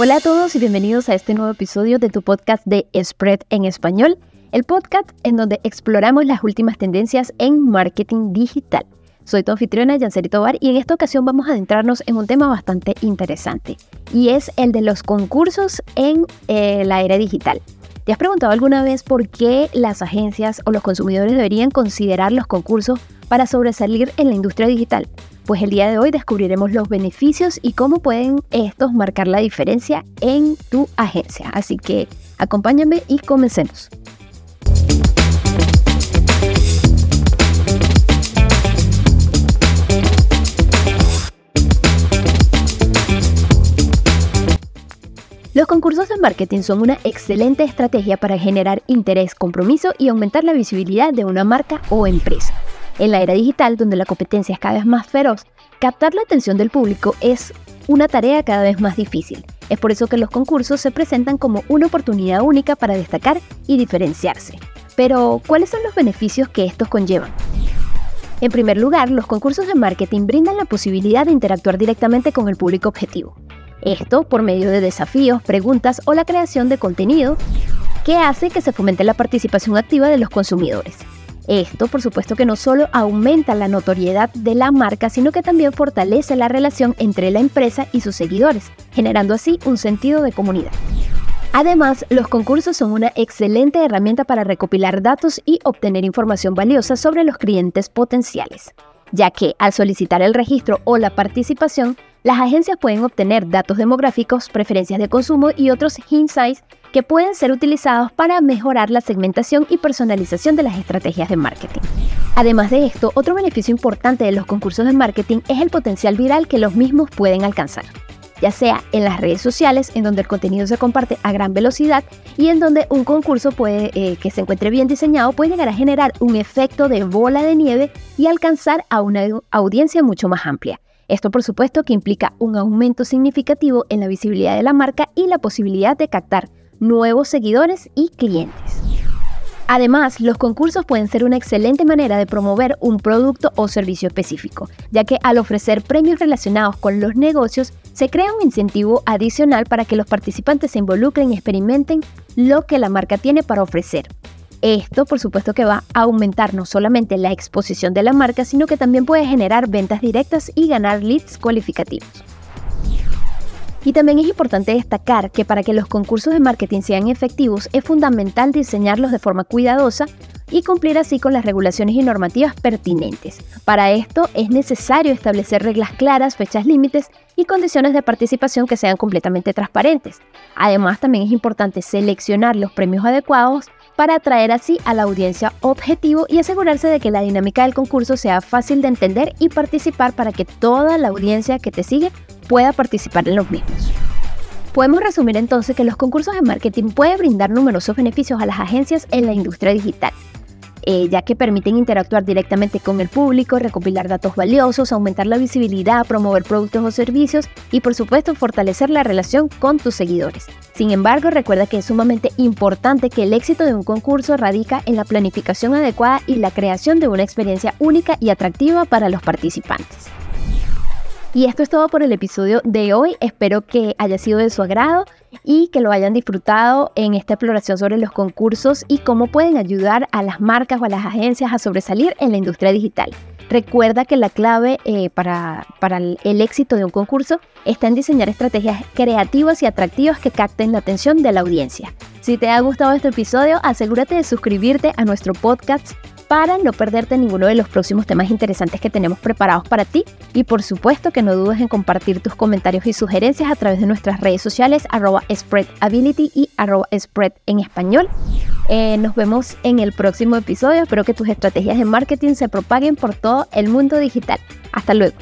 Hola a todos y bienvenidos a este nuevo episodio de tu podcast de Spread en español, el podcast en donde exploramos las últimas tendencias en marketing digital. Soy tu anfitriona Yanceri Tobar y en esta ocasión vamos a adentrarnos en un tema bastante interesante y es el de los concursos en eh, la era digital. ¿Te has preguntado alguna vez por qué las agencias o los consumidores deberían considerar los concursos para sobresalir en la industria digital? Pues el día de hoy descubriremos los beneficios y cómo pueden estos marcar la diferencia en tu agencia. Así que acompáñame y comencemos. Los concursos de marketing son una excelente estrategia para generar interés, compromiso y aumentar la visibilidad de una marca o empresa. En la era digital, donde la competencia es cada vez más feroz, captar la atención del público es una tarea cada vez más difícil. Es por eso que los concursos se presentan como una oportunidad única para destacar y diferenciarse. Pero, ¿cuáles son los beneficios que estos conllevan? En primer lugar, los concursos de marketing brindan la posibilidad de interactuar directamente con el público objetivo. Esto por medio de desafíos, preguntas o la creación de contenido que hace que se fomente la participación activa de los consumidores. Esto, por supuesto, que no solo aumenta la notoriedad de la marca, sino que también fortalece la relación entre la empresa y sus seguidores, generando así un sentido de comunidad. Además, los concursos son una excelente herramienta para recopilar datos y obtener información valiosa sobre los clientes potenciales, ya que al solicitar el registro o la participación, las agencias pueden obtener datos demográficos, preferencias de consumo y otros insights que pueden ser utilizados para mejorar la segmentación y personalización de las estrategias de marketing. Además de esto, otro beneficio importante de los concursos de marketing es el potencial viral que los mismos pueden alcanzar, ya sea en las redes sociales, en donde el contenido se comparte a gran velocidad y en donde un concurso puede, eh, que se encuentre bien diseñado puede llegar a generar un efecto de bola de nieve y alcanzar a una audiencia mucho más amplia. Esto por supuesto que implica un aumento significativo en la visibilidad de la marca y la posibilidad de captar nuevos seguidores y clientes. Además, los concursos pueden ser una excelente manera de promover un producto o servicio específico, ya que al ofrecer premios relacionados con los negocios, se crea un incentivo adicional para que los participantes se involucren y experimenten lo que la marca tiene para ofrecer. Esto, por supuesto, que va a aumentar no solamente la exposición de la marca, sino que también puede generar ventas directas y ganar leads cualificativos. Y también es importante destacar que para que los concursos de marketing sean efectivos es fundamental diseñarlos de forma cuidadosa y cumplir así con las regulaciones y normativas pertinentes. Para esto es necesario establecer reglas claras, fechas límites y condiciones de participación que sean completamente transparentes. Además, también es importante seleccionar los premios adecuados para atraer así a la audiencia objetivo y asegurarse de que la dinámica del concurso sea fácil de entender y participar para que toda la audiencia que te sigue pueda participar en los mismos. Podemos resumir entonces que los concursos de marketing pueden brindar numerosos beneficios a las agencias en la industria digital, eh, ya que permiten interactuar directamente con el público, recopilar datos valiosos, aumentar la visibilidad, promover productos o servicios y por supuesto fortalecer la relación con tus seguidores. Sin embargo, recuerda que es sumamente importante que el éxito de un concurso radica en la planificación adecuada y la creación de una experiencia única y atractiva para los participantes. Y esto es todo por el episodio de hoy. Espero que haya sido de su agrado y que lo hayan disfrutado en esta exploración sobre los concursos y cómo pueden ayudar a las marcas o a las agencias a sobresalir en la industria digital. Recuerda que la clave eh, para, para el éxito de un concurso está en diseñar estrategias creativas y atractivas que capten la atención de la audiencia. Si te ha gustado este episodio, asegúrate de suscribirte a nuestro podcast para no perderte ninguno de los próximos temas interesantes que tenemos preparados para ti. Y por supuesto que no dudes en compartir tus comentarios y sugerencias a través de nuestras redes sociales arroba spreadability y arroba spread en español. Eh, nos vemos en el próximo episodio. Espero que tus estrategias de marketing se propaguen por todo el mundo digital. Hasta luego.